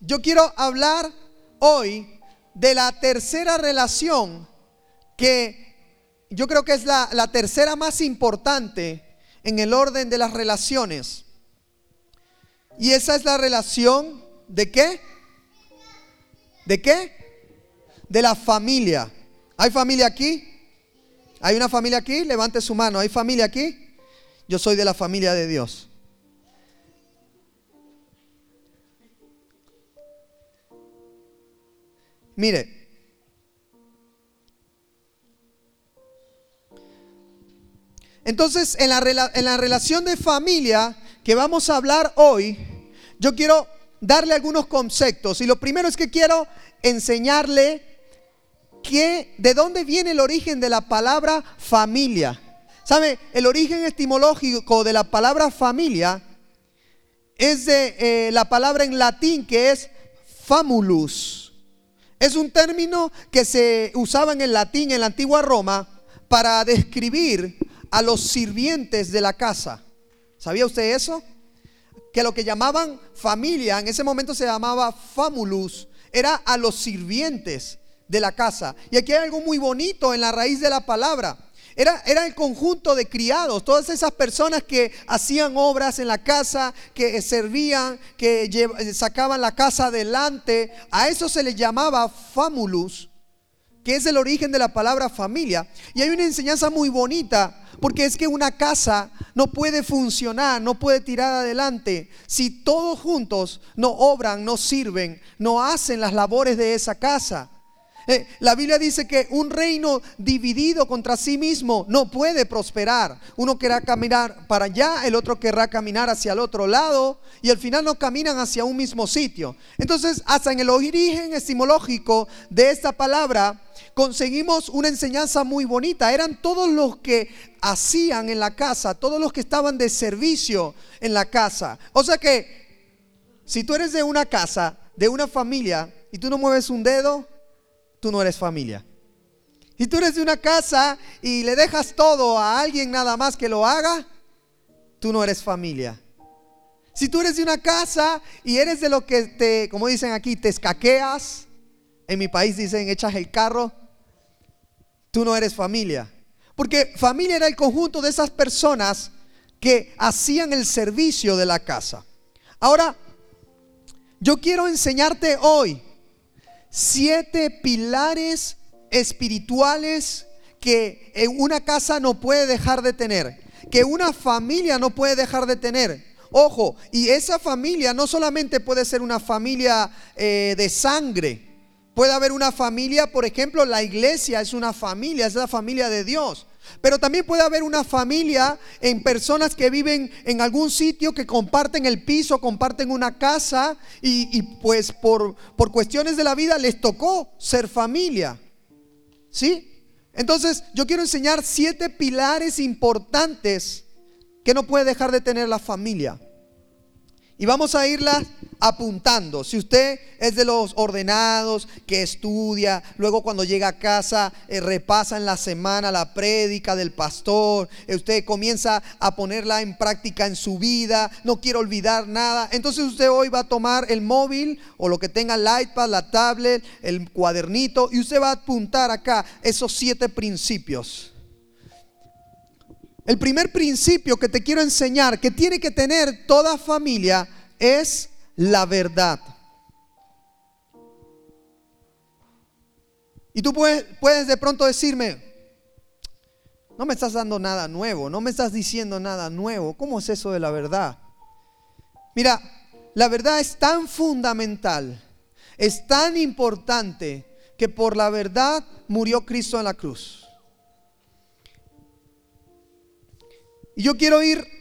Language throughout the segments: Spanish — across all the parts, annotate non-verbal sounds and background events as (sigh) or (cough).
Yo quiero hablar hoy de la tercera relación que yo creo que es la, tercera más importante en el orden de las relaciones. Y esa es la relación de qué? ¿De qué? De la familia. ¿Hay familia aquí? ¿Hay una familia aquí? Levante su mano. ¿Hay familia aquí? Yo soy de la familia de Dios. Mire, entonces en la, relación de familia que vamos a hablar hoy, yo quiero darle algunos conceptos. Y lo primero es que quiero enseñarle que, de dónde viene el origen de la palabra familia. ¿Sabe? El origen etimológico de la palabra familia es de eh, la palabra en latín que es famulus. Es un término que se usaba en el latín en la antigua Roma para describir a los sirvientes de la casa. ¿Sabía usted eso? Que lo que llamaban familia, en ese momento se llamaba famulus, era a los sirvientes de la casa. Y aquí hay algo muy bonito en la raíz de la palabra. Era, el conjunto de criados, todas esas personas que hacían obras en la casa, que servían, que sacaban la casa adelante. A eso se les llamaba famulus, que es el origen de la palabra familia. Y hay una enseñanza muy bonita, porque es que una casa no puede funcionar, no puede tirar adelante si todos juntos no obran, no sirven, no hacen las labores de esa casa. Eh, la Biblia dice que un reino dividido contra sí mismo no puede prosperar. Uno querrá caminar para allá, el otro querrá caminar hacia el otro lado y al final no caminan hacia un mismo sitio. Entonces, hasta en el origen etimológico de esta palabra, conseguimos una enseñanza muy bonita. Eran todos los que hacían en la casa, todos los que estaban de servicio en la casa. O sea que, si tú eres de una casa, de una familia, y tú no mueves un dedo, tú no eres familia. Si tú eres de una casa y le dejas todo a alguien nada más que lo haga, tú no eres familia. Si tú eres de una casa y eres de lo que te, como dicen aquí, te escaqueas, en mi país dicen echas el carro, tú no eres familia. Porque familia era el conjunto de esas personas que hacían el servicio de la casa. Ahora, yo quiero enseñarte hoy siete pilares espirituales que una casa no puede dejar de tener, que una familia no puede dejar de tener. Ojo, y esa familia no solamente puede ser una familia eh, de sangre, puede haber una familia, por ejemplo, la iglesia es una familia, es la familia de Dios. Pero también puede haber una familia en personas que viven en algún sitio, que comparten el piso, comparten una casa y, pues por, por cuestiones de la vida les tocó ser familia. ¿Sí? Entonces yo quiero enseñar siete pilares importantes que no puede dejar de tener la familia. Y vamos a irlas apuntando. Si usted es de los ordenados que estudia, luego cuando llega a casa eh, repasa en la semana la prédica del pastor, eh, usted comienza a ponerla en práctica en su vida, no quiere olvidar nada, entonces usted hoy va a tomar el móvil o lo que tenga el iPad, la tablet, el cuadernito y usted va a apuntar acá esos siete principios. El primer principio que te quiero enseñar que tiene que tener toda familia es la verdad. Y tú puedes, puedes de pronto decirme, no me estás dando nada nuevo, no me estás diciendo nada nuevo. ¿Cómo es eso de la verdad? Mira, la verdad es tan fundamental, es tan importante que por la verdad murió Cristo en la cruz. Y yo quiero ir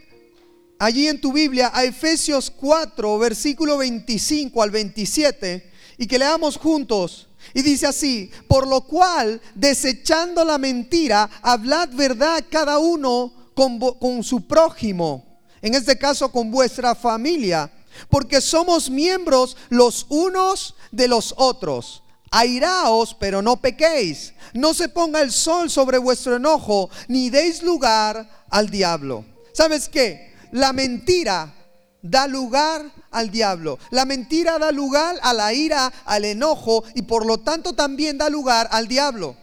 allí en tu Biblia a Efesios 4, versículo 25 al 27, y que leamos juntos. Y dice así, por lo cual, desechando la mentira, hablad verdad cada uno con, su prójimo, en este caso con vuestra familia, porque somos miembros los unos de los otros. Airaos, pero no pequéis. No se ponga el sol sobre vuestro enojo, ni deis lugar al diablo. ¿Sabes qué? La mentira da lugar al diablo. La mentira da lugar a la ira, al enojo y por lo tanto también da lugar al diablo.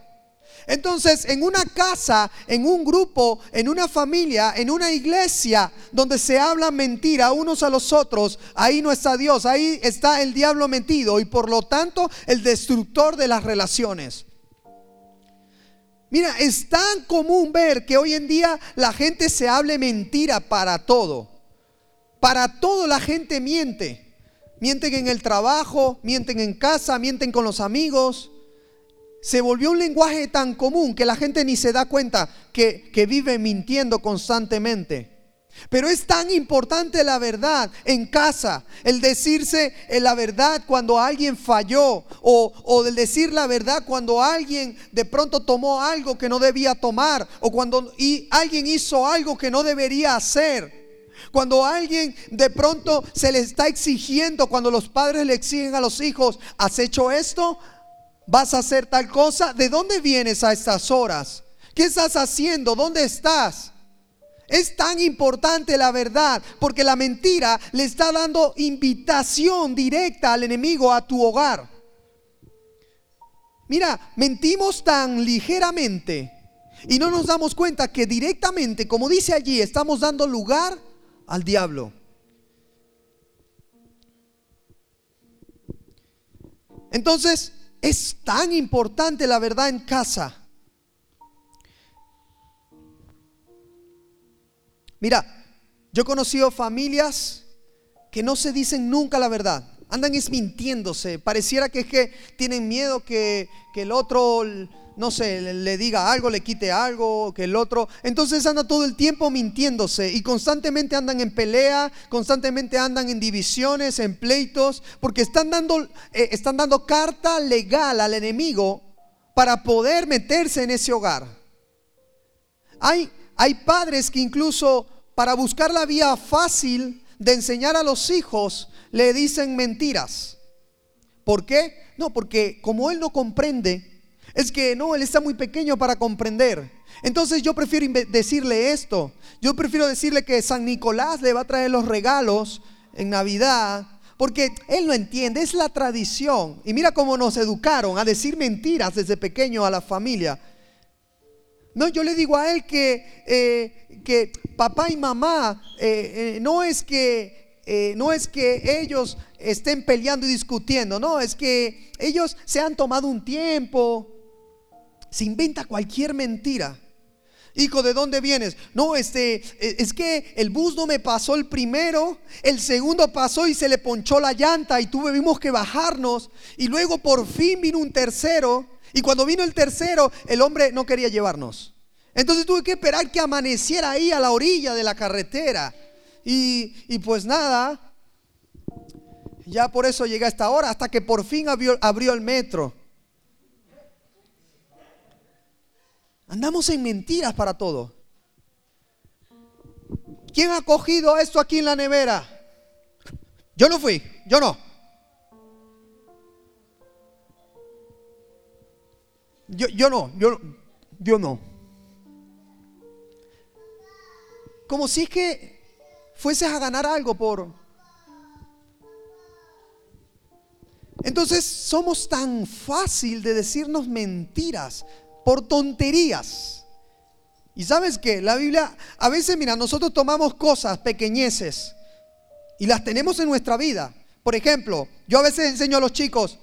Entonces, en una casa, en un grupo, en una familia, en una iglesia donde se habla mentira unos a los otros, ahí no está Dios, ahí está el diablo metido y por lo tanto el destructor de las relaciones. Mira, es tan común ver que hoy en día la gente se hable mentira para todo. Para todo la gente miente. Mienten en el trabajo, mienten en casa, mienten con los amigos. Se volvió un lenguaje tan común que la gente ni se da cuenta que, que vive mintiendo constantemente. Pero es tan importante la verdad en casa, el decirse eh, la verdad cuando alguien falló o, el decir la verdad cuando alguien de pronto tomó algo que no debía tomar o cuando y alguien hizo algo que no debería hacer. Cuando alguien de pronto se le está exigiendo, cuando los padres le exigen a los hijos, ¿has hecho esto? ¿Vas a hacer tal cosa? ¿De dónde vienes a estas horas? ¿Qué estás haciendo? ¿Dónde estás? Es tan importante la verdad porque la mentira le está dando invitación directa al enemigo a tu hogar. Mira, mentimos tan ligeramente y no nos damos cuenta que directamente, como dice allí, estamos dando lugar al diablo. Entonces, es tan importante la verdad en casa Mira, yo he conocido familias que no se dicen nunca la verdad. Andan es mintiéndose. Pareciera que es que tienen miedo que, que el otro, no sé, le diga algo, le quite algo, que el otro. Entonces anda todo el tiempo mintiéndose y constantemente andan en pelea, constantemente andan en divisiones, en pleitos, porque están dando, eh, están dando carta legal al enemigo para poder meterse en ese hogar. Hay, hay padres que incluso para buscar la vía fácil de enseñar a los hijos le dicen mentiras. ¿Por qué? No, porque como él no comprende, es que no, él está muy pequeño para comprender. Entonces yo prefiero decirle esto. Yo prefiero decirle que San Nicolás le va a traer los regalos en Navidad, porque él no entiende, es la tradición. Y mira cómo nos educaron a decir mentiras desde pequeño a la familia. No, yo le digo a él que, eh, que papá y mamá eh, eh, no es que no es que ellos estén peleando y discutiendo, no, es que ellos se han tomado un tiempo. Se inventa cualquier mentira. Hijo, ¿de dónde vienes? No, este, es que el bus no me pasó el primero, el segundo pasó y se le ponchó la llanta y tuvimos que bajarnos y luego por fin vino un tercero y cuando vino el tercero, el hombre no quería llevarnos. Entonces tuve que esperar que amaneciera ahí a la orilla de la carretera. Y, pues nada, ya por eso llegué a esta hora, hasta que por fin abrió, abrió el metro. Andamos en mentiras para todo. ¿Quién ha cogido esto aquí en la nevera? Yo no fui, yo no. Yo, yo no, yo, yo no. Como si es que fueses a ganar algo por... Entonces somos tan fácil de decirnos mentiras por tonterías. Y sabes que la Biblia, a veces, mira, nosotros tomamos cosas pequeñeces y las tenemos en nuestra vida. Por ejemplo, yo a veces enseño a los chicos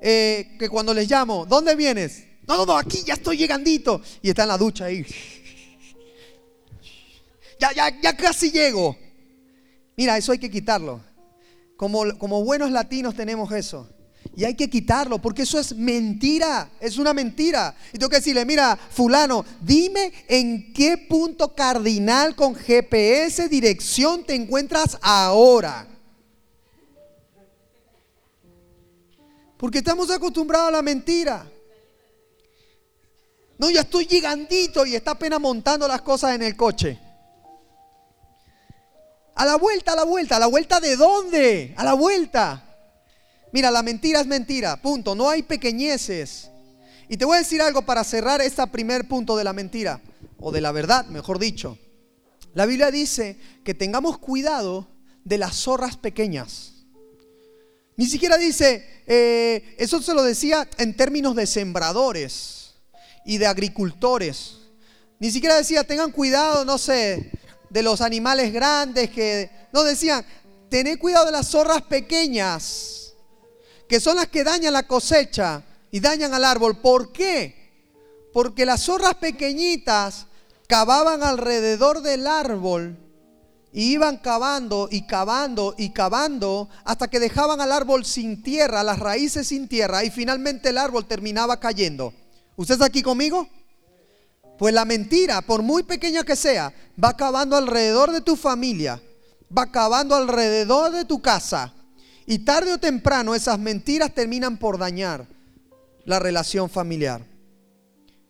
eh, que cuando les llamo, ¿dónde vienes? No, no, no, aquí ya estoy llegandito. Y está en la ducha ahí. Ya, ya, ya casi llego. Mira, eso hay que quitarlo. Como, como buenos latinos tenemos eso. Y hay que quitarlo porque eso es mentira, es una mentira. Y tengo que decirle, mira, fulano, dime en qué punto cardinal con GPS dirección te encuentras ahora. Porque estamos acostumbrados a la mentira. No, ya estoy llegandito y está apenas montando las cosas en el coche. A la vuelta, a la vuelta, a la vuelta de dónde? A la vuelta. Mira, la mentira es mentira, punto. No hay pequeñeces. Y te voy a decir algo para cerrar este primer punto de la mentira, o de la verdad, mejor dicho. La Biblia dice que tengamos cuidado de las zorras pequeñas. Ni siquiera dice, eh, eso se lo decía en términos de sembradores y de agricultores. Ni siquiera decía, tengan cuidado, no sé, de los animales grandes que... No decían, tened cuidado de las zorras pequeñas, que son las que dañan la cosecha y dañan al árbol. ¿Por qué? Porque las zorras pequeñitas cavaban alrededor del árbol y iban cavando y cavando y cavando hasta que dejaban al árbol sin tierra, las raíces sin tierra y finalmente el árbol terminaba cayendo. ¿Usted está aquí conmigo? Pues la mentira, por muy pequeña que sea, va cavando alrededor de tu familia, va cavando alrededor de tu casa y tarde o temprano esas mentiras terminan por dañar la relación familiar.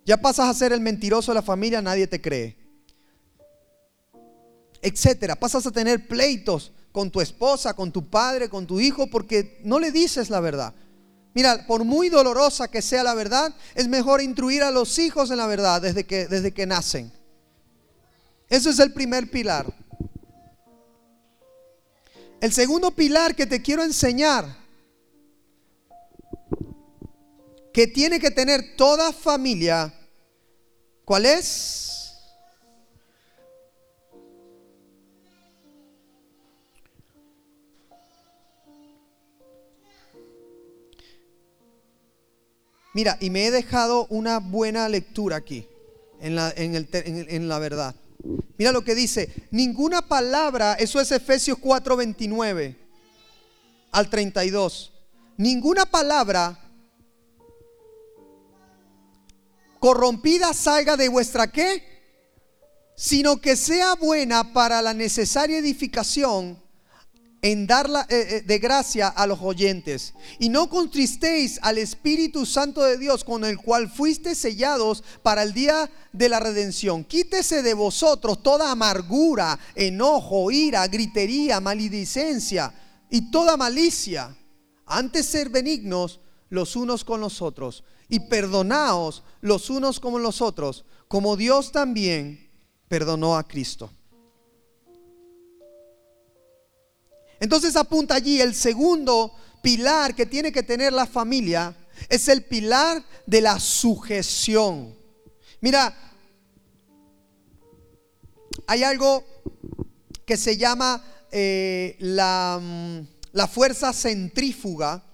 Ya pasas a ser el mentiroso de la familia, nadie te cree etcétera. Pasas a tener pleitos con tu esposa, con tu padre, con tu hijo, porque no le dices la verdad. Mira, por muy dolorosa que sea la verdad, es mejor instruir a los hijos en la verdad desde que, desde que nacen. Ese es el primer pilar. El segundo pilar que te quiero enseñar, que tiene que tener toda familia, ¿cuál es? Mira, y me he dejado una buena lectura aquí, en la, en, la verdad. Mira lo que dice, ninguna palabra, eso es Efesios 4:29 al 32, ninguna palabra corrompida salga de vuestra qué, sino que sea buena para la necesaria edificación en dar eh, eh, de gracia a los oyentes. Y no contristéis al Espíritu Santo de Dios con el cual fuiste sellados para el día de la redención. Quítese de vosotros toda amargura, enojo, ira, gritería, maledicencia y toda malicia. Antes ser benignos los unos con los otros y perdonaos los unos como los otros, como Dios también perdonó a Cristo. Entonces apunta allí el segundo pilar que tiene que tener la familia es el pilar de la sujeción. Mira, hay algo que se llama eh, la, mm, la, fuerza centrífuga.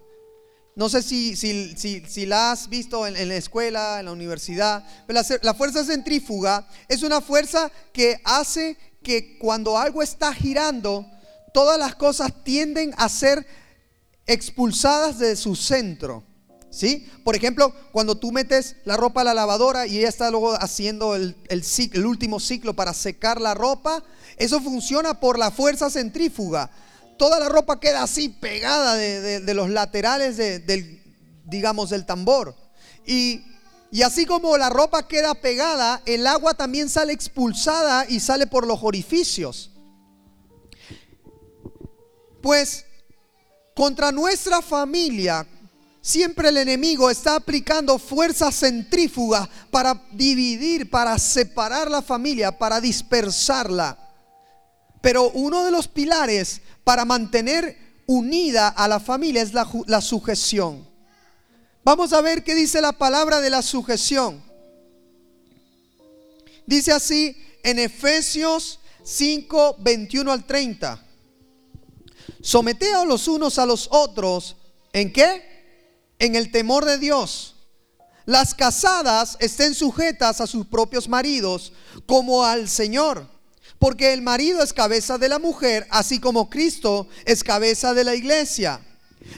No sé si, si, la has visto en, la escuela, en la universidad, pero la, la fuerza centrífuga es una fuerza que hace que cuando algo está girando, todas las cosas tienden a ser expulsadas de su centro. ¿Sí? Por ejemplo, cuando tú metes la ropa a la lavadora y ella está luego haciendo el, último ciclo para secar la ropa, eso funciona por la fuerza centrífuga. Toda la ropa queda así pegada de, los laterales del, digamos, del tambor. Y así como la ropa queda pegada, el agua también sale expulsada y sale por los orificios. Pues contra nuestra familia siempre el enemigo está aplicando fuerzas centrífugas para dividir, para separar la familia, para dispersarla. Pero uno de los pilares para mantener unida a la familia es la, sujeción. Vamos a ver qué dice la palabra de la sujeción. Dice así en Efesios 5, 21 al 30. Someteos los unos a los otros. ¿En qué? En el temor de Dios. Las casadas estén sujetas a sus propios maridos como al Señor. Porque el marido es cabeza de la mujer, así como Cristo es cabeza de la iglesia,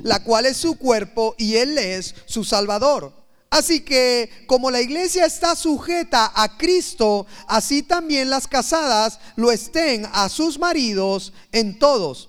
la cual es su cuerpo y Él es su Salvador. Así que como la iglesia está sujeta a Cristo, así también las casadas lo estén a sus maridos en todos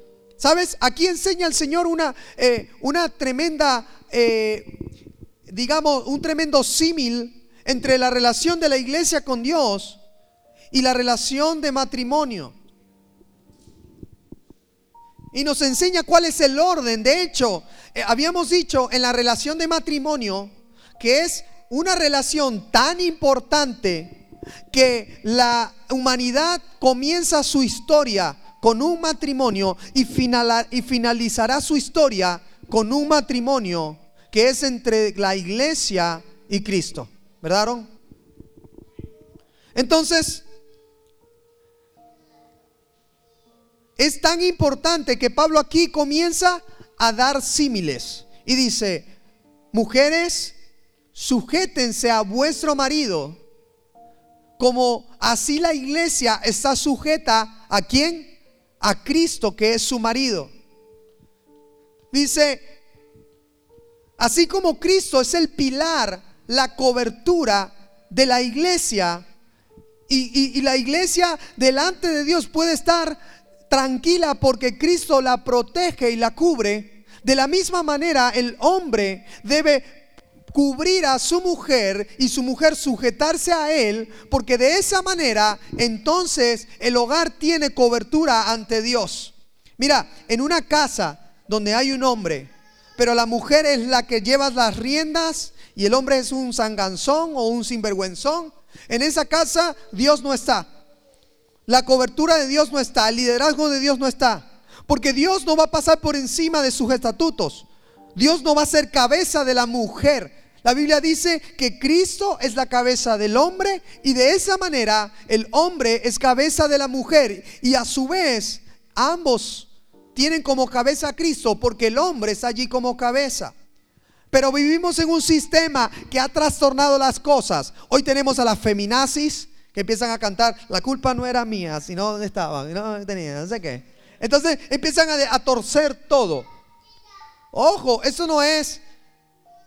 ¿Sabes? Aquí enseña el Señor una, eh, una tremenda, eh, digamos, un tremendo símil entre la relación de la iglesia con Dios y la relación de matrimonio. Y nos enseña cuál es el orden. De hecho, eh, habíamos dicho en la relación de matrimonio que es una relación tan importante que la humanidad comienza su historia con un matrimonio y, finalizará su historia con un matrimonio que es entre la iglesia y Cristo. ¿Verdad? Entonces, es tan importante que Pablo aquí comienza a dar símiles y dice, mujeres, sujétense a vuestro marido, como así la iglesia está sujeta a quién? A Cristo que es su marido. Dice, así como Cristo es el pilar, la cobertura de la iglesia, y, la iglesia delante de Dios puede estar tranquila porque Cristo la protege y la cubre, de la misma manera el hombre debe cubrir a su mujer y su mujer sujetarse a él, porque de esa manera entonces el hogar tiene cobertura ante Dios. Mira, en una casa donde hay un hombre, pero la mujer es la que lleva las riendas y el hombre es un sanganzón o un sinvergüenzón, en esa casa Dios no está. La cobertura de Dios no está, el liderazgo de Dios no está. Porque Dios no va a pasar por encima de sus estatutos. Dios no va a ser cabeza de la mujer. La Biblia dice que Cristo es la cabeza del hombre y de esa manera el hombre es cabeza de la mujer y a su vez ambos tienen como cabeza a Cristo porque el hombre está allí como cabeza. Pero vivimos en un sistema que ha trastornado las cosas. Hoy tenemos a las feminazis que empiezan a cantar, la culpa no era mía, sino dónde estaban, no tenía, no sé qué. Entonces empiezan a, a torcer todo. Ojo, eso no es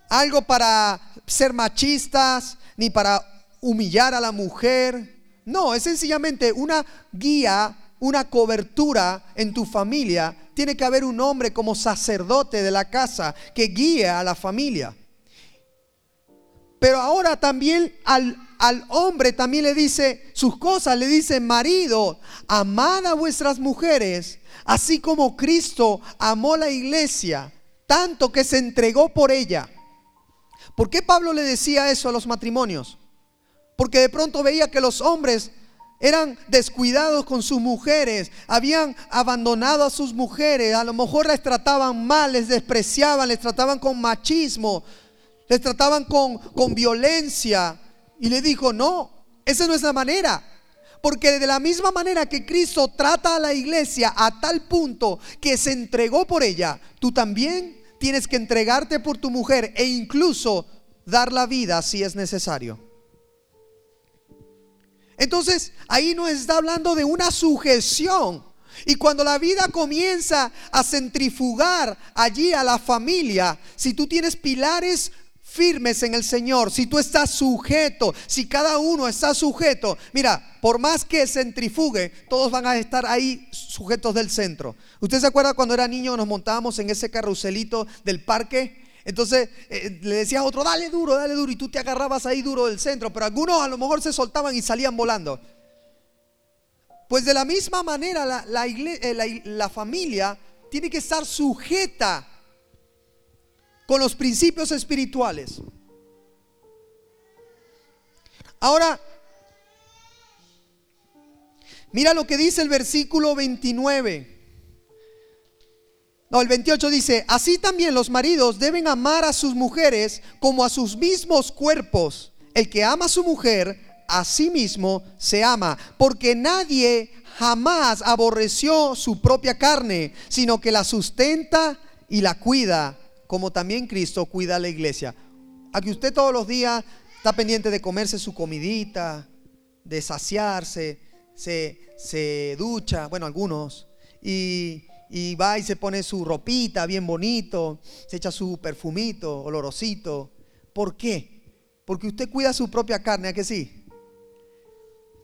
algo para ser machistas ni para humillar a la mujer. No, es sencillamente una guía, una cobertura en tu familia. Tiene que haber un hombre como sacerdote de la casa que guíe a la familia. Pero ahora también al, al, hombre también le dice sus cosas, le dice, marido, amad a vuestras mujeres, así como Cristo amó la iglesia, tanto que se entregó por ella ¿Por qué Pablo le decía eso a los matrimonios? Porque de pronto veía que los hombres eran descuidados con sus mujeres, habían abandonado a sus mujeres, a lo mejor les trataban mal, les despreciaban, les trataban con machismo, les trataban con violencia. Y le dijo, no, esa no es la manera. Porque de la misma manera que Cristo trata a la iglesia a tal punto que se entregó por ella, tú también tienes que entregarte por tu mujer e incluso dar la vida si es necesario. Entonces, ahí no está hablando de una sujeción. Y cuando la vida comienza a centrifugar allí a la familia, si tú tienes pilares firmes en el Señor, si tú estás sujeto, si cada uno está sujeto, mira, por más que centrifugue, todos van a estar ahí sujetos del centro. ¿Usted se acuerda cuando era niño nos montábamos en ese carruselito del parque? Entonces eh, le decías a otro, dale duro, dale duro, y tú te agarrabas ahí duro del centro, pero algunos a lo mejor se soltaban y salían volando. Pues de la misma manera la, la, eh, la familia tiene que estar sujeta con los principios espirituales. Ahora, mira lo que dice el versículo 29. No, el 28 dice, así también los maridos deben amar a sus mujeres como a sus mismos cuerpos. El que ama a su mujer, a sí mismo se ama, porque nadie jamás aborreció su propia carne, sino que la sustenta y la cuida como también Cristo cuida a la iglesia. A que usted todos los días está pendiente de comerse su comidita, de saciarse, se, ducha, bueno, algunos, y, y va y se pone su ropita bien bonito, se echa su perfumito, olorosito. ¿Por qué? Porque usted cuida su propia carne, ¿a que sí?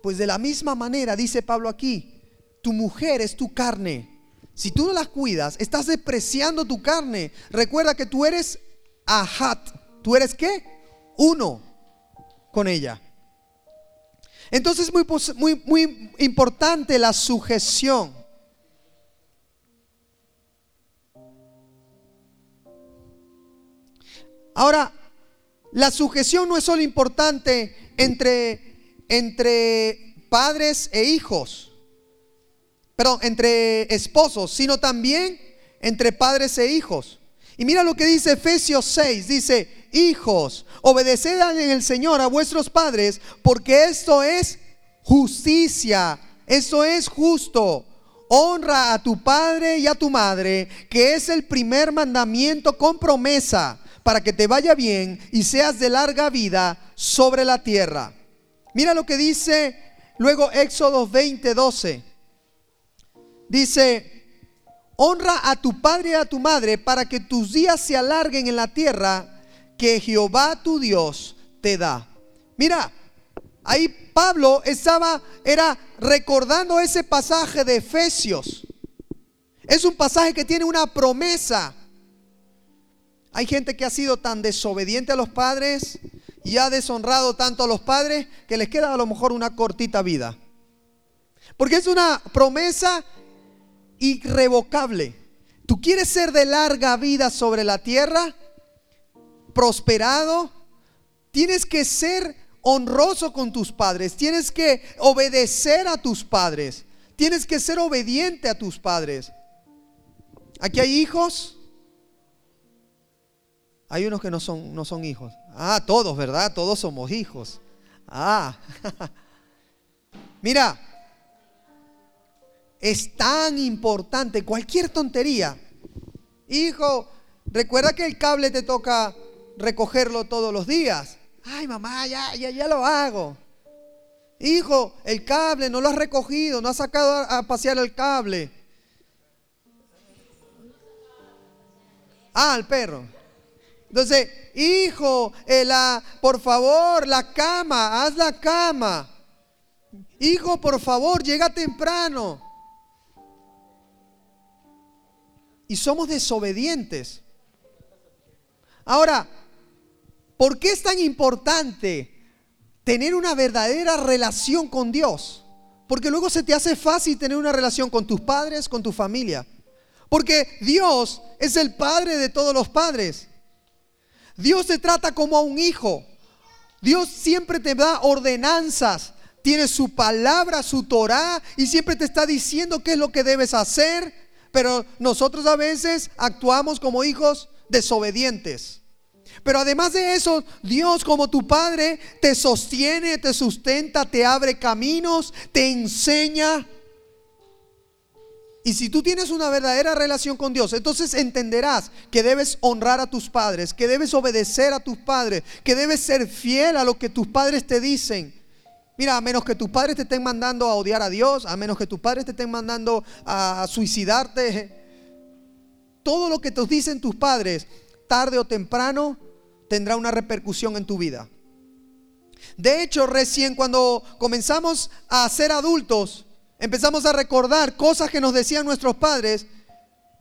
Pues de la misma manera, dice Pablo aquí, tu mujer es tu carne. Si tú no las cuidas, estás despreciando tu carne. Recuerda que tú eres ahat. ¿Tú eres qué? Uno con ella. Entonces es muy, muy, muy importante la sujeción. Ahora, la sujeción no es solo importante entre, entre padres e hijos, perdón, entre esposos, sino también entre padres e hijos. Y mira lo que dice Efesios 6, dice, hijos, obedeced en el Señor a vuestros padres, porque esto es justicia, esto es justo. Honra a tu padre y a tu madre, que es el primer mandamiento con promesa para que te vaya bien y seas de larga vida sobre la tierra. Mira lo que dice luego Éxodo 20, 12. Dice, honra a tu padre y a tu madre para que tus días se alarguen en la tierra que Jehová tu Dios te da. Mira, ahí Pablo estaba, era recordando ese pasaje de Efesios. Es un pasaje que tiene una promesa hay gente que ha sido tan desobediente a los padres y ha deshonrado tanto a los padres que les queda a lo mejor una cortita vida. Porque es una promesa irrevocable. ¿Tú quieres ser de larga vida sobre la tierra? Prosperado. Tienes que ser honroso con tus padres. Tienes que obedecer a tus padres. Tienes que ser obediente a tus padres. Aquí hay hijos hay unos que no son, no son hijos. Ah, todos, ¿verdad? Todos somos hijos. Ah, (laughs) mira, es tan importante cualquier tontería. Hijo, recuerda que el cable te toca recogerlo todos los días. Ay, mamá, ya, ya, ya lo hago. Hijo, el cable no lo has recogido, no has sacado a, pasear el cable. Ah, el perro. Entonces, hijo, eh, por favor, la cama, haz la cama. Hijo, por favor, llega temprano. Y somos desobedientes. Ahora, ¿por qué es tan importante tener una verdadera relación con Dios? Porque luego se te hace fácil tener una relación con tus padres, con tu familia. Porque Dios es el Padre de todos los padres. Dios te trata como a un hijo. Dios siempre te da ordenanzas. Tiene su palabra, su Torah, y siempre te está diciendo qué es lo que debes hacer. Pero nosotros a veces actuamos como hijos desobedientes. Pero además de eso, Dios como tu Padre te sostiene, te sustenta, te abre caminos, te enseña. Y si tú tienes una verdadera relación con Dios, entonces entenderás que debes honrar a tus padres, que debes obedecer a tus padres, que debes ser fiel a lo que tus padres te dicen. Mira, a menos que tus padres te estén mandando a odiar a Dios, a menos que tus padres te estén mandando a suicidarte, todo lo que te dicen tus padres, tarde o temprano, tendrá una repercusión en tu vida. De hecho, recién cuando comenzamos a ser adultos, empezamos a recordar cosas que nos decían nuestros padres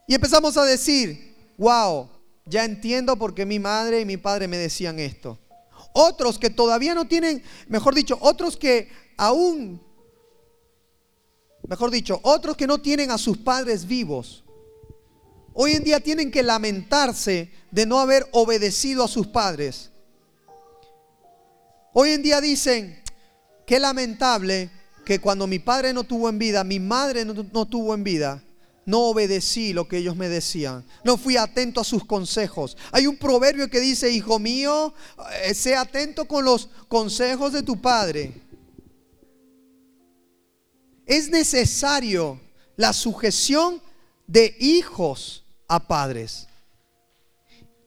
y empezamos a decir, wow, ya entiendo por qué mi madre y mi padre me decían esto. Otros que todavía no tienen, mejor dicho, otros que aún, mejor dicho, otros que no tienen a sus padres vivos, hoy en día tienen que lamentarse de no haber obedecido a sus padres. Hoy en día dicen, qué lamentable que cuando mi padre no tuvo en vida, mi madre no, tuvo en vida, no obedecí lo que ellos me decían. No fui atento a sus consejos. Hay un proverbio que dice, hijo mío, eh, sé atento con los consejos de tu padre. Es necesario la sujeción de hijos a padres.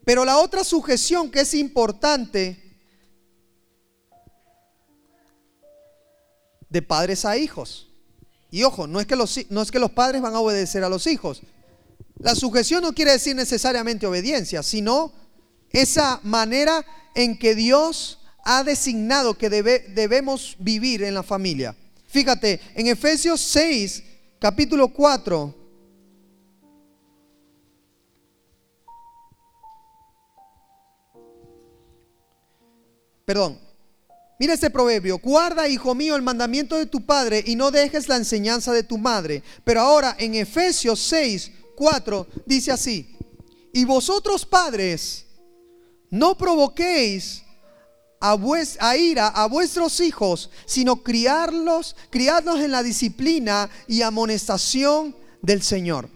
Pero la otra sujeción que es importante de padres a hijos. Y ojo, no es, que los, no es que los padres van a obedecer a los hijos. La sujeción no quiere decir necesariamente obediencia, sino esa manera en que Dios ha designado que debemos vivir en la familia. Fíjate, en Efesios 6, capítulo 4, perdón, mira este proverbio, guarda, hijo mío, el mandamiento de tu padre y no dejes la enseñanza de tu madre. Pero ahora en Efesios 6, 4 dice así, y vosotros padres, no provoquéis a, a, ira a vuestros hijos, sino criarlos, criarlos en la disciplina y amonestación del Señor.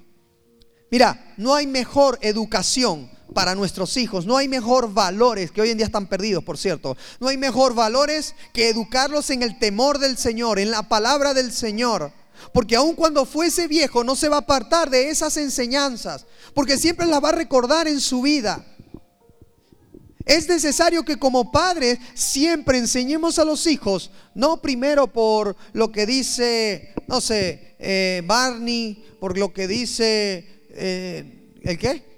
Mira, no hay mejor educación para nuestros hijos, no hay mejor valores, que hoy en día están perdidos, por cierto, no hay mejor valores que educarlos en el temor del Señor, en la palabra del Señor. Porque aun cuando fuese viejo no se va a apartar de esas enseñanzas, porque siempre las va a recordar en su vida. Es necesario que como padres siempre enseñemos a los hijos, no primero por lo que dice, no sé, eh, Barney, por lo que dice, eh, ¿el qué?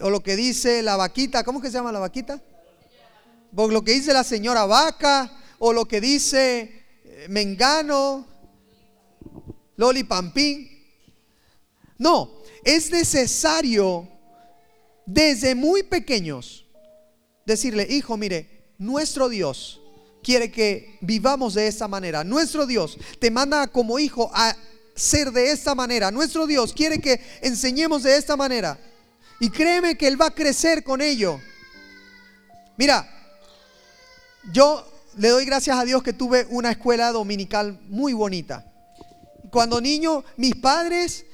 O lo que dice la vaquita, ¿cómo que se llama la vaquita? Por lo que dice la señora vaca, o lo que dice eh, Mengano, Loli Pampín. No, es necesario desde muy pequeños decirle, hijo, mire, nuestro Dios quiere que vivamos de esta manera. Nuestro Dios te manda como hijo a ser de esta manera. Nuestro Dios quiere que enseñemos de esta manera. Y créeme que Él va a crecer con ello. Mira, yo le doy gracias a Dios que tuve una escuela dominical muy bonita. Cuando niño, mis padres,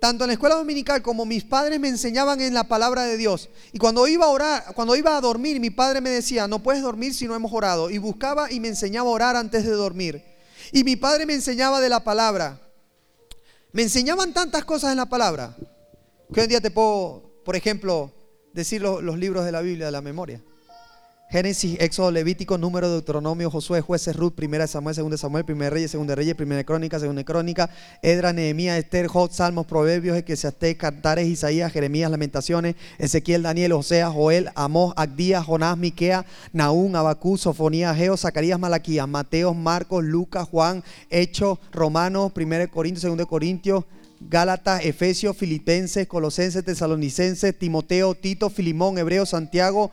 tanto en la escuela dominical como mis padres me enseñaban en la palabra de Dios. Y cuando iba a orar, cuando iba a dormir, mi padre me decía, no puedes dormir si no hemos orado. Y buscaba y me enseñaba a orar antes de dormir. Y mi padre me enseñaba de la palabra. Me enseñaban tantas cosas en la palabra que hoy en día te puedo, por ejemplo, decir los, libros de la Biblia de la memoria. Génesis, Éxodo, Levítico, Número, Deuteronomio, Josué, Jueces, Ruth, Primera Samuel, Segunda Samuel, Primera Reyes, Segunda Reyes, Primera Crónica, Segunda Crónica, Edra, Nehemías, Esther, Job, Salmos, Proverbios, Eclesiastés, Cantares, Isaías, Jeremías, Lamentaciones, Ezequiel, Daniel, Osea, Joel, Amós, Agdías, Jonás, Miquea, Naún, Abacú, Sofonía, Geo, Zacarías, Malaquías, Mateo, Marcos, Lucas, Juan, Hechos, Romanos, Primera Corintios, Segunda Corintios, Gálatas, Efesios, Filipenses, Colosenses, Tesalonicenses, Timoteo, Tito, Filimón, Hebreo, Santiago,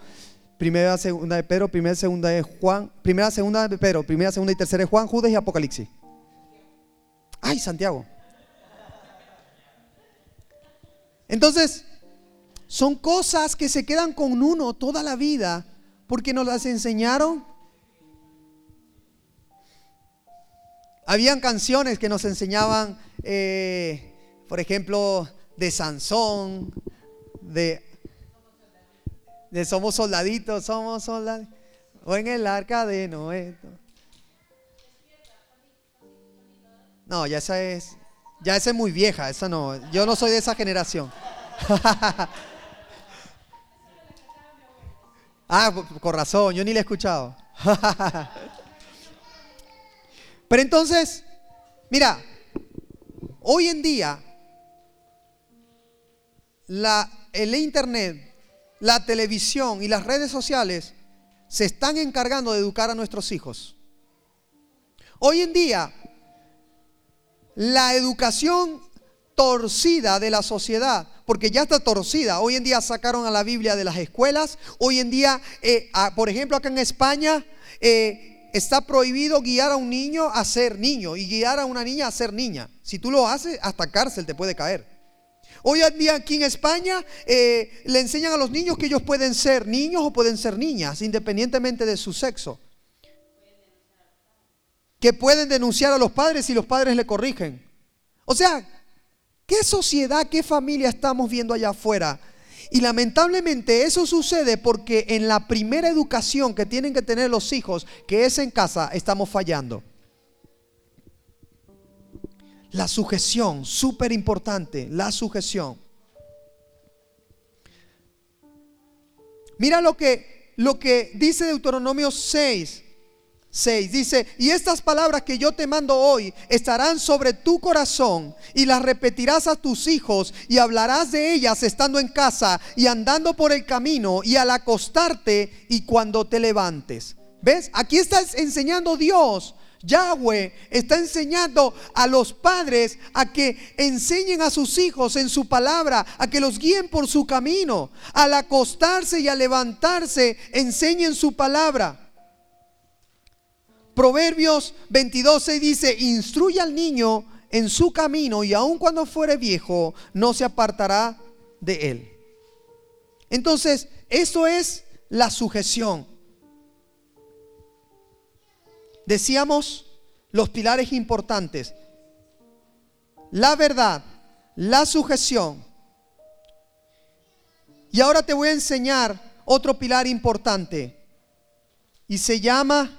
Primera, segunda de Pedro, primera, segunda de Juan, primera, segunda de Pedro, primera, segunda y tercera de Juan, Judas y Apocalipsis. Ay, Santiago. Entonces, son cosas que se quedan con uno toda la vida porque nos las enseñaron. Habían canciones que nos enseñaban, eh, por ejemplo, de Sansón, de de somos soldaditos, somos soldaditos. O en el arca de Noé. No, ya esa es, ya esa es muy vieja, esa no, yo no soy de esa generación. (laughs) ah, con razón, yo ni la he escuchado. (laughs) Pero entonces, mira, hoy en día la, el internet la televisión y las redes sociales se están encargando de educar a nuestros hijos. Hoy en día, la educación torcida de la sociedad, porque ya está torcida. Hoy en día sacaron a la Biblia de las escuelas. Hoy en día, eh, por ejemplo, acá en España, eh, está prohibido guiar a un niño a ser niño y guiar a una niña a ser niña. Si tú lo haces, hasta cárcel te puede caer. Hoy en día aquí en España eh, le enseñan a los niños que ellos pueden ser niños o pueden ser niñas, independientemente de su sexo. Que pueden denunciar a los padres si los padres le corrigen. O sea, ¿qué sociedad, qué familia estamos viendo allá afuera? Y lamentablemente eso sucede porque en la primera educación que tienen que tener los hijos, que es en casa, estamos fallando. La sujeción, súper importante, la sujeción. Mira lo que, lo que dice Deuteronomio 6, 6. Dice, y estas palabras que yo te mando hoy estarán sobre tu corazón y las repetirás a tus hijos y hablarás de ellas estando en casa y andando por el camino y al acostarte y cuando te levantes. ¿Ves? Aquí estás enseñando Dios Yahweh está enseñando a los padres a que enseñen a sus hijos en su palabra, a que los guíen por su camino. Al acostarse y al levantarse, enseñen su palabra. Proverbios 22 dice, instruye al niño en su camino y aun cuando fuere viejo, no se apartará de él. Entonces, eso es la sujeción. Decíamos los pilares importantes. La verdad, la sujeción. Y ahora te voy a enseñar otro pilar importante. Y se llama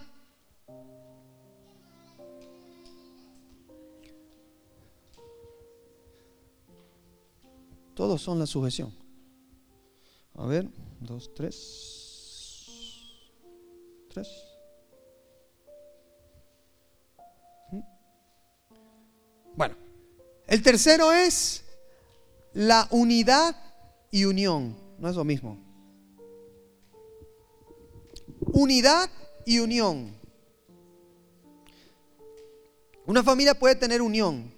Todos son la sujeción. A ver, dos, tres. Tres. Bueno, el tercero es la unidad y unión. No es lo mismo. Unidad y unión. Una familia puede tener unión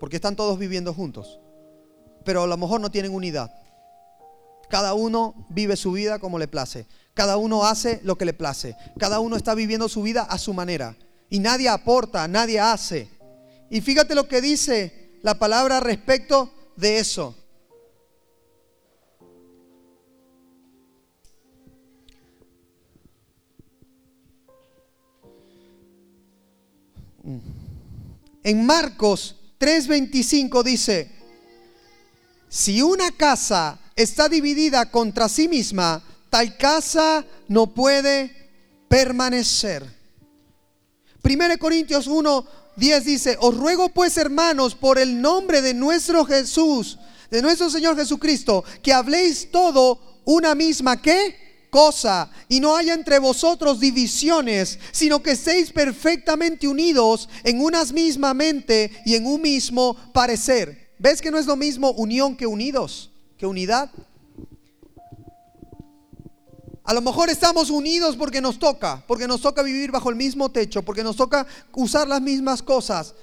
porque están todos viviendo juntos pero a lo mejor no tienen unidad. Cada uno vive su vida como le place. Cada uno hace lo que le place. Cada uno está viviendo su vida a su manera. Y nadie aporta, nadie hace. Y fíjate lo que dice la palabra respecto de eso. En Marcos 3:25 dice, si una casa está dividida contra sí misma, tal casa no puede permanecer. 1 Corintios 1, 10 dice, os ruego pues hermanos por el nombre de nuestro Jesús, de nuestro Señor Jesucristo, que habléis todo una misma qué cosa y no haya entre vosotros divisiones, sino que estéis perfectamente unidos en una misma mente y en un mismo parecer. ¿Ves que no es lo mismo unión que unidos, que unidad? A lo mejor estamos unidos porque nos toca, porque nos toca vivir bajo el mismo techo, porque nos toca usar las mismas cosas,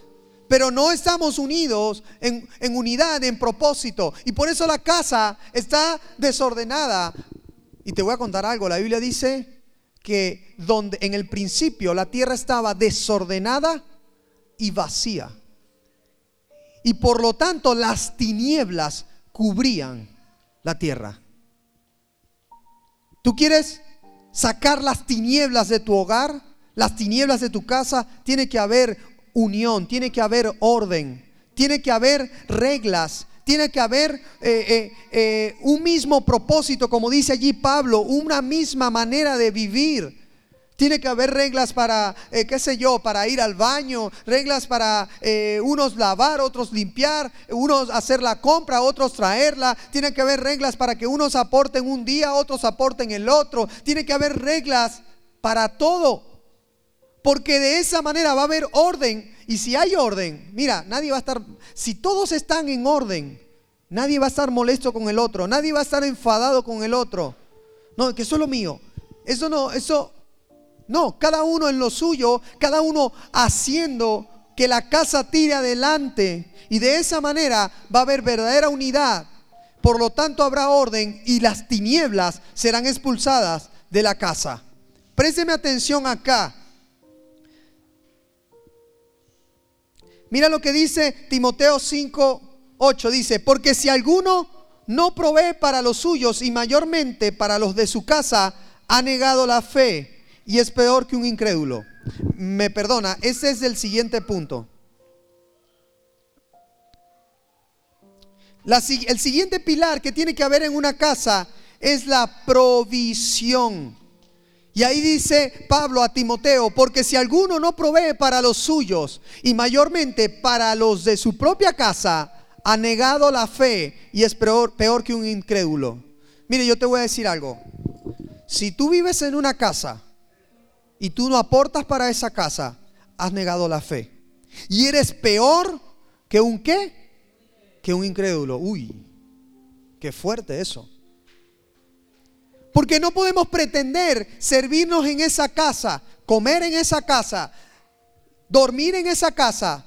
pero no estamos unidos en, unidad, en propósito. Y por eso la casa está desordenada. Y te voy a contar algo, la Biblia dice que donde en el principio la tierra estaba desordenada y vacía y por lo tanto las tinieblas cubrían la tierra. ¿Tú quieres sacar las tinieblas de tu hogar, las tinieblas de tu casa? Tiene que haber unión, tiene que haber orden, tiene que haber reglas, tiene que haber eh, eh, eh, un mismo propósito, como dice allí Pablo, una misma manera de vivir. Tiene que haber reglas para, eh, qué sé yo, para ir al baño, reglas para eh, unos lavar, otros limpiar, unos hacer la compra, otros traerla. Tiene que haber reglas para que unos aporten un día, otros aporten el otro. Tiene que haber reglas para todo. Porque de esa manera va a haber orden. Y si hay orden, mira, nadie va a estar, si todos están en orden, nadie va a estar molesto con el otro, nadie va a estar enfadado con el otro. No, que eso es lo mío. Eso no, eso no, cada uno en lo suyo, cada uno haciendo que la casa tire adelante. Y de esa manera va a haber verdadera unidad. Por lo tanto habrá orden y las tinieblas serán expulsadas de la casa. Présteme atención acá. Mira lo que dice Timoteo 5, 8. Dice, porque si alguno no provee para los suyos y mayormente para los de su casa, ha negado la fe y es peor que un incrédulo. Me perdona, ese es el siguiente punto. el siguiente pilar que tiene que haber en una casa es la provisión. Y ahí dice Pablo a Timoteo, porque si alguno no provee para los suyos y mayormente para los de su propia casa, ha negado la fe y es peor, peor que un incrédulo. Mire, yo te voy a decir algo. Si tú vives en una casa y tú no aportas para esa casa, has negado la fe. Y eres peor que un qué? Que un incrédulo. Uy, qué fuerte eso. Porque no podemos pretender servirnos en esa casa, comer en esa casa, dormir en esa casa,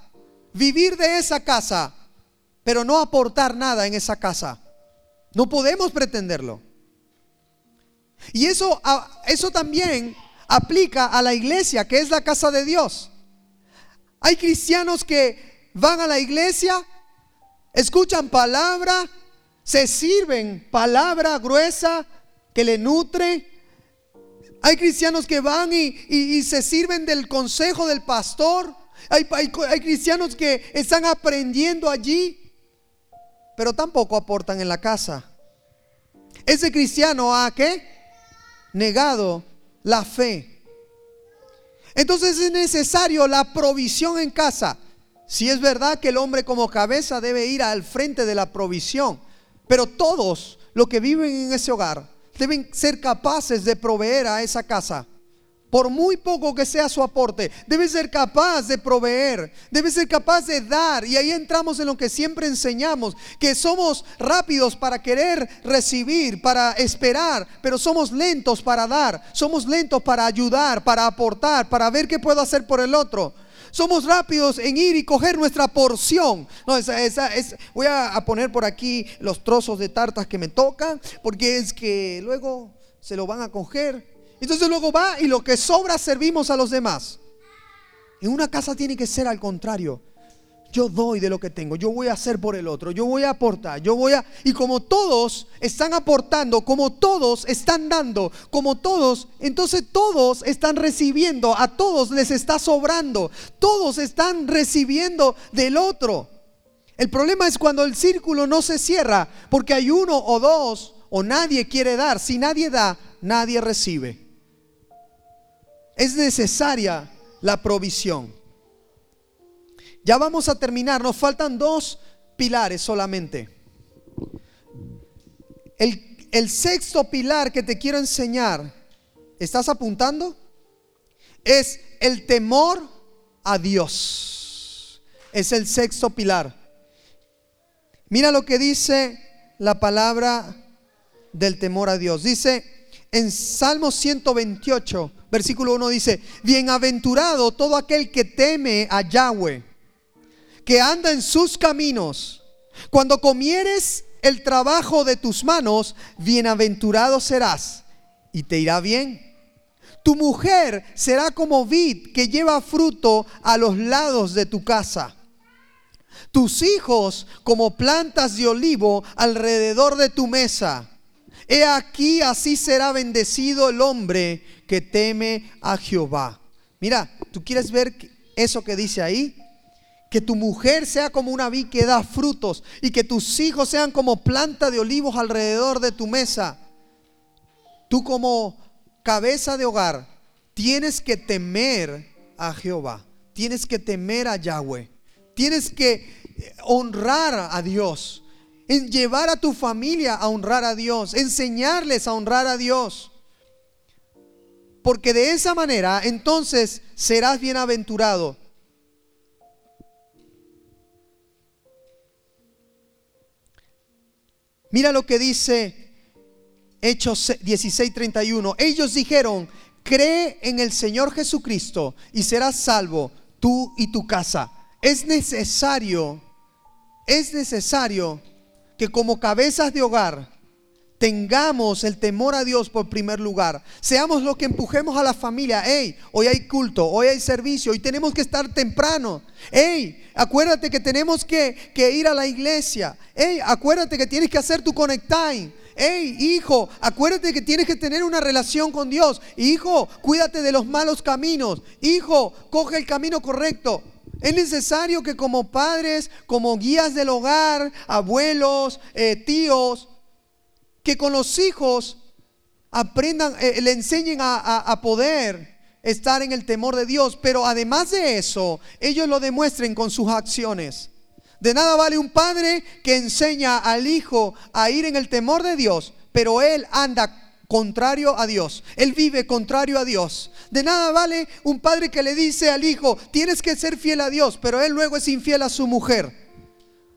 vivir de esa casa, pero no aportar nada en esa casa. No podemos pretenderlo. Y eso, eso también aplica a la iglesia, que es la casa de Dios. Hay cristianos que van a la iglesia, escuchan palabra, se sirven palabra gruesa que le nutre. Hay cristianos que van y, se sirven del consejo del pastor. Hay, hay cristianos que están aprendiendo allí, pero tampoco aportan en la casa. Ese cristiano ha qué? Negado la fe. Entonces es necesario la provisión en casa. Si es verdad que el hombre como cabeza debe ir al frente de la provisión, pero todos los que viven en ese hogar deben ser capaces de proveer a esa casa por muy poco que sea su aporte, debe ser capaz de proveer, debe ser capaz de dar. Y ahí entramos en lo que siempre enseñamos, que somos rápidos para querer recibir, para esperar, pero somos lentos para dar, somos lentos para ayudar, para aportar, para ver qué puedo hacer por el otro. Somos rápidos en ir y coger nuestra porción. No, esa, esa, es, voy a poner por aquí los trozos de tartas que me tocan, porque es que luego se lo van a coger entonces luego va y lo que sobra servimos a los demás. En una casa tiene que ser al contrario. Yo doy de lo que tengo, yo voy a hacer por el otro, yo voy a aportar, yo voy a... Y como todos están aportando, como todos están dando, como todos, entonces todos están recibiendo, a todos les está sobrando, todos están recibiendo del otro. El problema es cuando el círculo no se cierra, porque hay uno o dos, o nadie quiere dar. Si nadie da, nadie recibe. Es necesaria la provisión. Ya vamos a terminar, nos faltan dos pilares solamente. El, sexto pilar que te quiero enseñar, ¿estás apuntando? Es el temor a Dios. Es el sexto pilar. Mira lo que dice la palabra del temor a Dios. Dice en Salmo 128, Versículo 1 dice, bienaventurado todo aquel que teme a Yahweh, que anda en sus caminos. Cuando comieres el trabajo de tus manos, bienaventurado serás y te irá bien. Tu mujer será como vid que lleva fruto a los lados de tu casa. Tus hijos como plantas de olivo alrededor de tu mesa. He aquí así será bendecido el hombre que teme a Jehová. Mira, ¿tú quieres ver eso que dice ahí? Que tu mujer sea como una vid que da frutos y que tus hijos sean como planta de olivos alrededor de tu mesa. Tú como cabeza de hogar tienes que temer a Jehová. Tienes que temer a Yahweh. Tienes que honrar a Dios. En llevar a tu familia a honrar a Dios. Enseñarles a honrar a Dios porque de esa manera entonces serás bienaventurado. Mira lo que dice Hechos 16:31. Ellos dijeron, cree en el Señor Jesucristo y serás salvo tú y tu casa. Es necesario, es necesario que como cabezas de hogar tengamos el temor a Dios por primer lugar. Seamos los que empujemos a la familia. Hey, hoy hay culto, hoy hay servicio, hoy tenemos que estar temprano. Hey, acuérdate que tenemos que, que ir a la iglesia. Hey, acuérdate que tienes que hacer tu time. Hey, hijo, acuérdate que tienes que tener una relación con Dios. Hijo, cuídate de los malos caminos. Hijo, coge el camino correcto. Es necesario que como padres, como guías del hogar, abuelos, eh, tíos, que con los hijos aprendan, eh, le enseñen a, poder estar en el temor de Dios, pero además de eso, ellos lo demuestren con sus acciones. De nada vale un padre que enseña al hijo a ir en el temor de Dios, pero él anda contrario a Dios. Él vive contrario a Dios. De nada vale un padre que le dice al hijo, tienes que ser fiel a Dios, pero él luego es infiel a su mujer.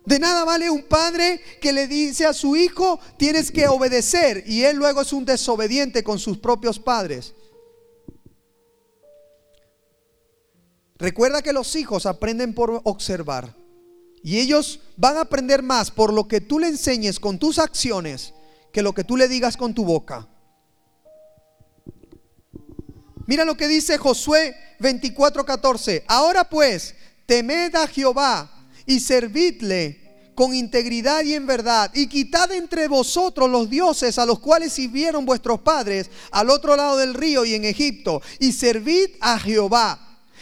De nada vale un padre que le dice a su hijo, tienes que obedecer, y él luego es un desobediente con sus propios padres. Recuerda que los hijos aprenden por observar. Y ellos van a aprender más por lo que tú le enseñes con tus acciones que lo que tú le digas con tu boca. Mira lo que dice Josué 24:14. Ahora pues, temed a Jehová y servidle con integridad y en verdad, y quitad entre vosotros los dioses a los cuales sirvieron vuestros padres al otro lado del río y en Egipto, y servid a Jehová.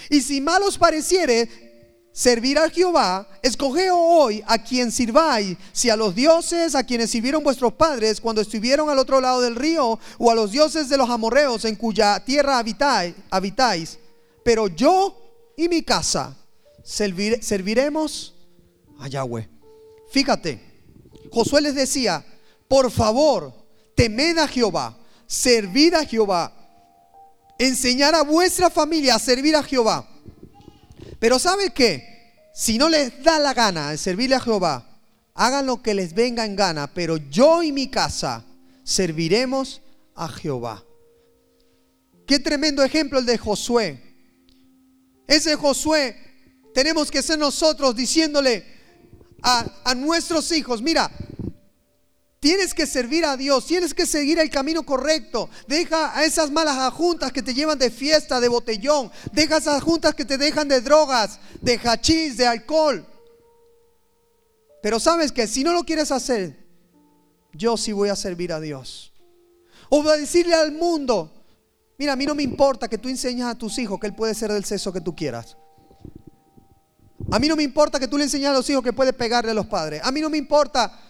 Y si mal os pareciere servir a Jehová, escogeos hoy a quien sirváis, si a los dioses a quienes sirvieron vuestros padres cuando estuvieron al otro lado del río, o a los dioses de los amorreos en cuya tierra habitáis. habitáis. Pero yo y mi casa serviremos a Yahweh. Fíjate, Josué les decía, por favor, temed a Jehová, servid a Jehová, enseñar a vuestra familia a servir a Jehová. Pero ¿sabe qué? Si no les da la gana de servirle a Jehová, hagan lo que les venga en gana, pero yo y mi casa serviremos a Jehová. Qué tremendo ejemplo el de Josué. Ese Josué tenemos que ser nosotros diciéndole, a, nuestros hijos, mira, Tienes que servir a Dios, tienes que seguir el camino correcto. Deja a esas malas juntas que te llevan de fiesta, de botellón. Deja esas juntas que te dejan de drogas, de hachís, de alcohol. Pero sabes que si no lo quieres hacer, yo sí voy a servir a Dios. O voy a decirle al mundo, mira, a mí no me importa que tú enseñes a tus hijos que él puede ser del sexo que tú quieras. A mí no me importa que tú le enseñes a los hijos que puede pegarle a los padres. A mí no me importa.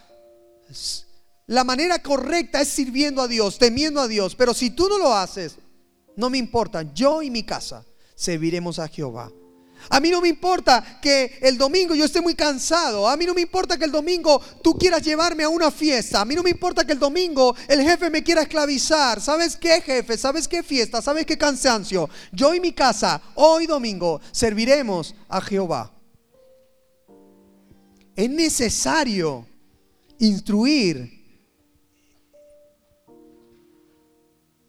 La manera correcta es sirviendo a Dios, temiendo a Dios. Pero si tú no lo haces, no me importa. Yo y mi casa serviremos a Jehová. A mí no me importa que el domingo yo esté muy cansado. A mí no me importa que el domingo tú quieras llevarme a una fiesta. A mí no me importa que el domingo el jefe me quiera esclavizar. ¿Sabes qué jefe? ¿Sabes qué fiesta? ¿Sabes qué cansancio? Yo y mi casa, hoy domingo, serviremos a Jehová es necesario instruir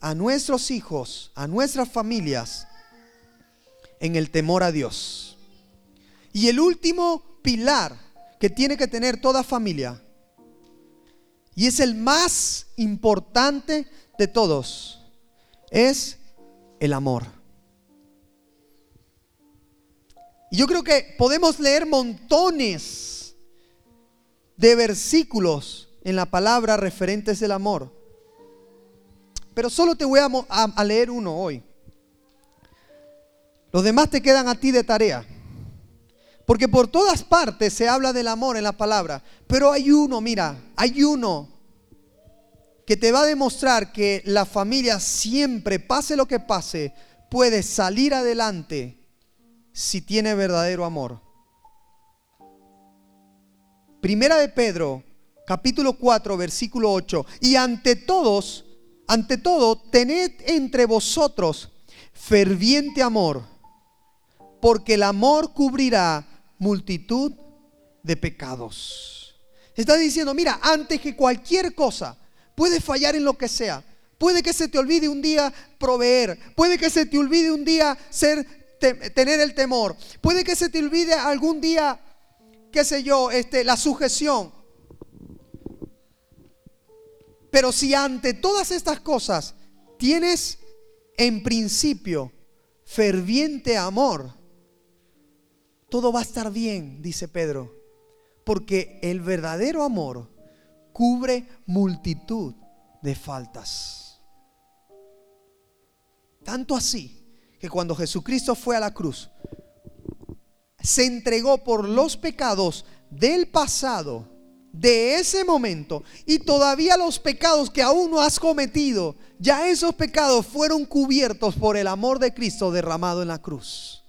a nuestros hijos, a nuestras familias, en el temor a Dios. Y el último pilar que tiene que tener toda familia, y es el más importante de todos, es el amor. Y yo creo que podemos leer montones de versículos en la palabra referentes del amor. Pero solo te voy a, leer uno hoy. Los demás te quedan a ti de tarea. Porque por todas partes se habla del amor en la palabra. Pero hay uno, mira, hay uno que te va a demostrar que la familia siempre, pase lo que pase, puede salir adelante si tiene verdadero amor. Primera de Pedro, capítulo 4, versículo 8. Y ante todos, ante todo, tened entre vosotros ferviente amor, porque el amor cubrirá multitud de pecados. Está diciendo, mira, antes que cualquier cosa, puede fallar en lo que sea. Puede que se te olvide un día proveer, puede que se te olvide un día ser tener el temor, puede que se te olvide algún día qué sé yo, este, la sujeción. Pero si ante todas estas cosas tienes en principio ferviente amor, todo va a estar bien, dice Pedro, porque el verdadero amor cubre multitud de faltas. Tanto así que cuando Jesucristo fue a la cruz, se entregó por los pecados del pasado, de ese momento, y todavía los pecados que aún no has cometido, ya esos pecados fueron cubiertos por el amor de Cristo derramado en la cruz.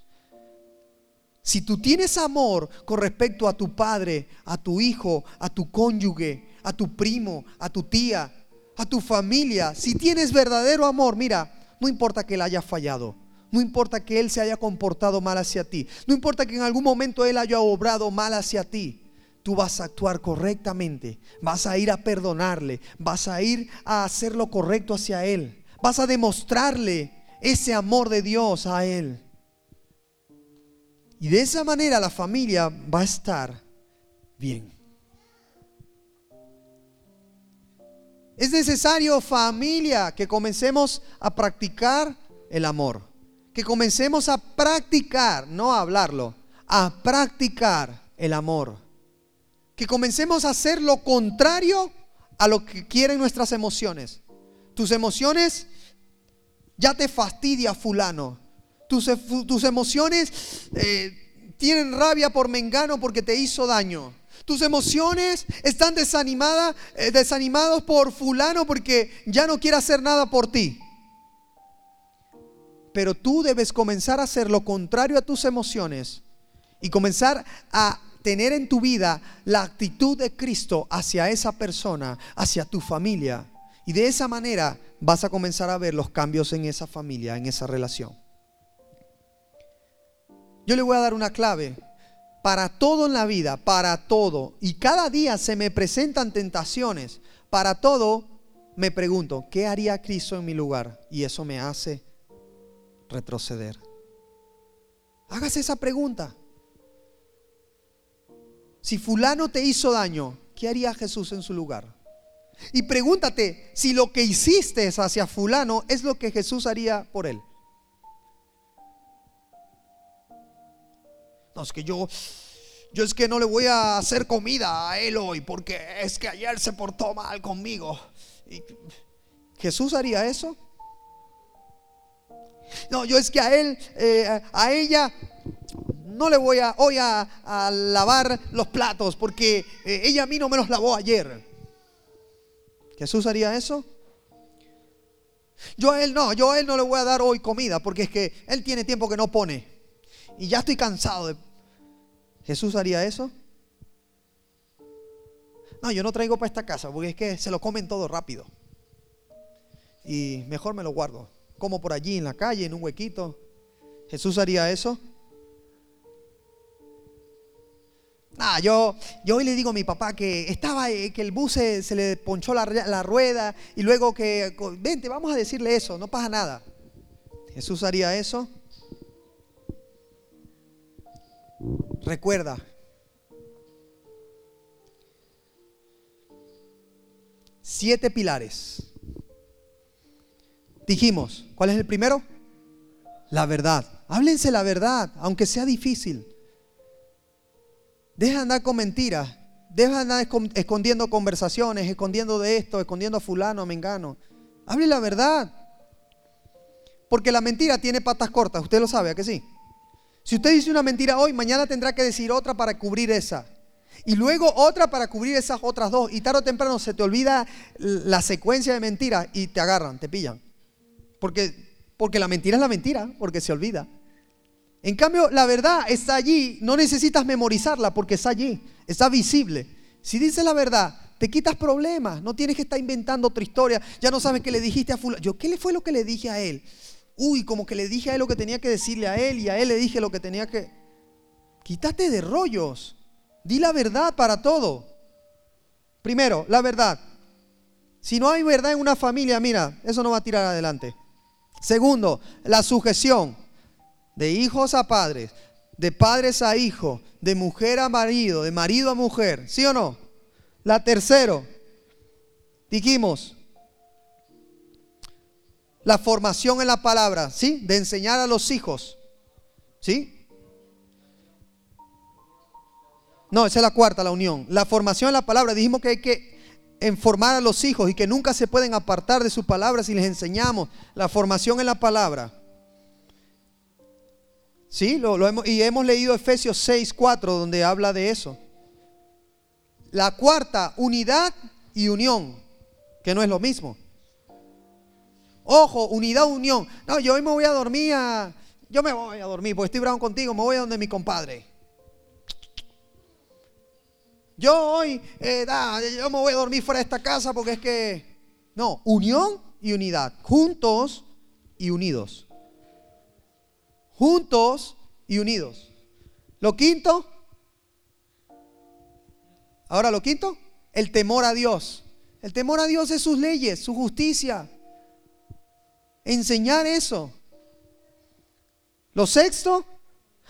Si tú tienes amor con respecto a tu padre, a tu hijo, a tu cónyuge, a tu primo, a tu tía, a tu familia, si tienes verdadero amor, mira, no importa que él haya fallado, no importa que Él se haya comportado mal hacia ti. No importa que en algún momento Él haya obrado mal hacia ti. Tú vas a actuar correctamente. Vas a ir a perdonarle. Vas a ir a hacer lo correcto hacia Él. Vas a demostrarle ese amor de Dios a Él. Y de esa manera la familia va a estar bien. Es necesario familia que comencemos a practicar el amor. Que comencemos a practicar, no a hablarlo, a practicar el amor. Que comencemos a hacer lo contrario a lo que quieren nuestras emociones. Tus emociones ya te fastidia fulano. Tus, tus emociones eh, tienen rabia por Mengano porque te hizo daño. Tus emociones están desanimadas, eh, desanimados por fulano porque ya no quiere hacer nada por ti. Pero tú debes comenzar a hacer lo contrario a tus emociones y comenzar a tener en tu vida la actitud de Cristo hacia esa persona, hacia tu familia. Y de esa manera vas a comenzar a ver los cambios en esa familia, en esa relación. Yo le voy a dar una clave para todo en la vida, para todo. Y cada día se me presentan tentaciones. Para todo me pregunto, ¿qué haría Cristo en mi lugar? Y eso me hace retroceder. Hágase esa pregunta. Si fulano te hizo daño, ¿qué haría Jesús en su lugar? Y pregúntate si lo que hiciste hacia fulano es lo que Jesús haría por él. No, es que yo, yo es que no le voy a hacer comida a él hoy porque es que ayer se portó mal conmigo. ¿Jesús haría eso? No, yo es que a él, eh, a ella, no le voy a hoy a, lavar los platos porque eh, ella a mí no me los lavó ayer. ¿Jesús haría eso? Yo a él no, yo a él no le voy a dar hoy comida porque es que él tiene tiempo que no pone. Y ya estoy cansado de ¿Jesús haría eso? No, yo no traigo para esta casa porque es que se lo comen todo rápido. Y mejor me lo guardo. Como por allí en la calle, en un huequito. ¿Jesús haría eso? Ah, yo, yo hoy le digo a mi papá que estaba, eh, que el bus se, le ponchó la, la, rueda y luego que, vente, vamos a decirle eso, no pasa nada. ¿Jesús haría eso? Recuerda, siete pilares. Dijimos, ¿cuál es el primero? La verdad. Háblense la verdad, aunque sea difícil. Deja de andar con mentiras. Deja de andar escondiendo conversaciones, escondiendo de esto, escondiendo a fulano, a mengano. Hable la verdad. Porque la mentira tiene patas cortas, usted lo sabe, ¿a que sí? Si usted dice una mentira hoy, mañana tendrá que decir otra para cubrir esa. Y luego otra para cubrir esas otras dos. Y tarde o temprano se te olvida la secuencia de mentiras y te agarran, te pillan. Porque, porque la mentira es la mentira, porque se olvida. En cambio, la verdad está allí. No necesitas memorizarla porque está allí. Está visible. Si dices la verdad, te quitas problemas. No tienes que estar inventando otra historia. Ya no sabes qué le dijiste a fulano. Yo, ¿qué le fue lo que le dije a él? uy, como que le dije a él lo que tenía que decirle a él y a él le dije lo que tenía que... Quítate de rollos. Di la verdad para todo. Primero, la verdad. Si no hay verdad en una familia, mira, eso no va a tirar adelante. Segundo, la sujeción de hijos a padres, de padres a hijos, de mujer a marido, de marido a mujer, ¿sí o no? La tercero, dijimos, la formación en la palabra, ¿sí? De enseñar a los hijos, ¿sí? No, esa es la cuarta, la unión. La formación en la palabra, dijimos que hay que informar a los hijos y que nunca se pueden apartar de su palabra si les enseñamos la formación en la palabra. Sí, lo, hemos, y hemos leído Efesios 6, 4, donde habla de eso. La cuarta, unidad y unión, que no es lo mismo. Ojo, unidad, unión. No, yo hoy me voy a dormir. Yo me voy a dormir porque estoy bravo contigo, me voy a donde mi compadre. Yo hoy, eh, yo me voy a dormir fuera de esta casa porque es que... No, unión y unidad. Juntos y unidos. Juntos y unidos. Lo quinto. Ahora lo quinto, el temor a Dios. El temor a Dios es sus leyes, su justicia, enseñar eso. Lo sexto,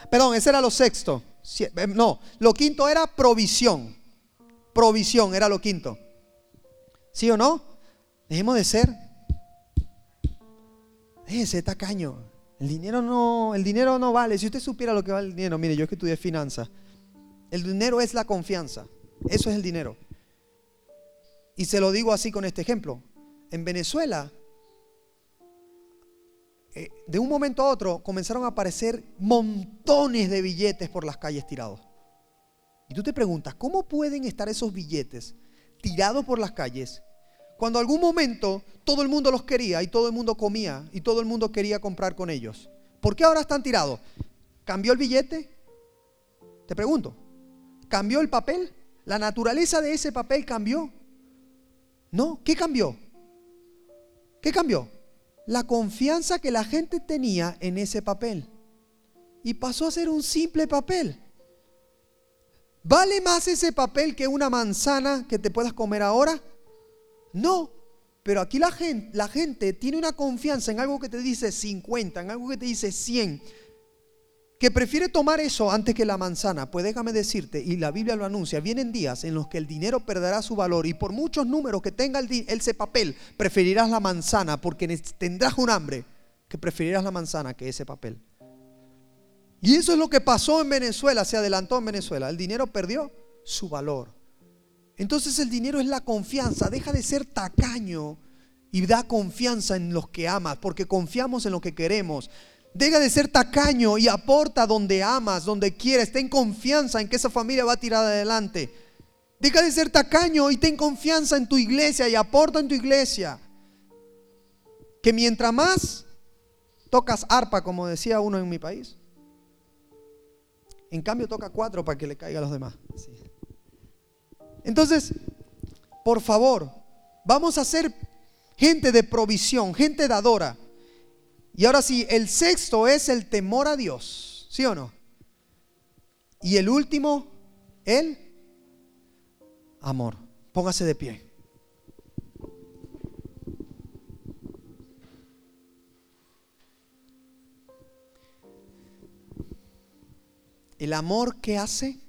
perdón, ese era lo sexto. Eh, no, lo quinto era provisión. Provisión era lo quinto. ¿Sí o no? Dejemos de ser. Ese tacaño. El dinero no, el dinero no vale. Si usted supiera lo que vale el dinero, mire, yo es que estudié finanzas. El dinero es la confianza. Eso es el dinero. Y se lo digo así con este ejemplo. En Venezuela, eh, de un momento a otro comenzaron a aparecer montones de billetes por las calles tirados. Y tú te preguntas, ¿cómo pueden estar esos billetes tirados por las calles cuando algún momento todo el mundo los quería y todo el mundo comía y todo el mundo quería comprar con ellos? ¿Por qué ahora están tirados? ¿Cambió el billete? Te pregunto. ¿Cambió el papel? ¿La naturaleza de ese papel cambió? No, ¿qué cambió? ¿Qué cambió? La confianza que la gente tenía en ese papel. Y pasó a ser un simple papel. ¿Vale más ese papel que una manzana que te puedas comer ahora? No, pero aquí la gente, tiene una confianza en algo que te dice 50, en algo que te dice 100, que prefiere tomar eso antes que la manzana. Pues déjame decirte, y la Biblia lo anuncia, vienen días en los que el dinero perderá su valor y por muchos números que tenga ese papel, preferirás la manzana porque tendrás un hambre que preferirás la manzana que ese papel. Y eso es lo que pasó en Venezuela, se adelantó en Venezuela. El dinero perdió su valor. Entonces el dinero es la confianza, deja de ser tacaño y da confianza en los que amas, porque confiamos en lo que queremos. Deja de ser tacaño y aporta donde amas, donde quieres. Ten confianza en que esa familia va a tirar adelante. Deja de ser tacaño y ten confianza en tu iglesia y aporta en tu iglesia. Que mientras más tocas arpa, como decía uno en mi país, en cambio toca cuatro para que le caiga a los demás. Entonces, por favor, vamos a ser gente de provisión, gente dadora. Y ahora sí, el sexto es el temor a Dios, ¿sí o no? Y el último, el amor. Póngase de pie. El amor que hace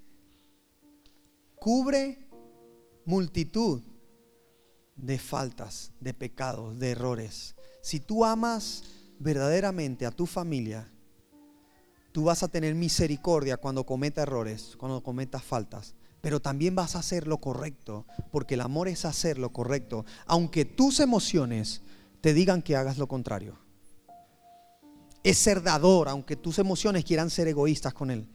cubre multitud de faltas, de pecados, de errores. Si tú amas verdaderamente a tu familia, tú vas a tener misericordia cuando cometa errores, cuando cometa faltas. Pero también vas a hacer lo correcto, porque el amor es hacer lo correcto, aunque tus emociones te digan que hagas lo contrario. Es ser dador, aunque tus emociones quieran ser egoístas con él.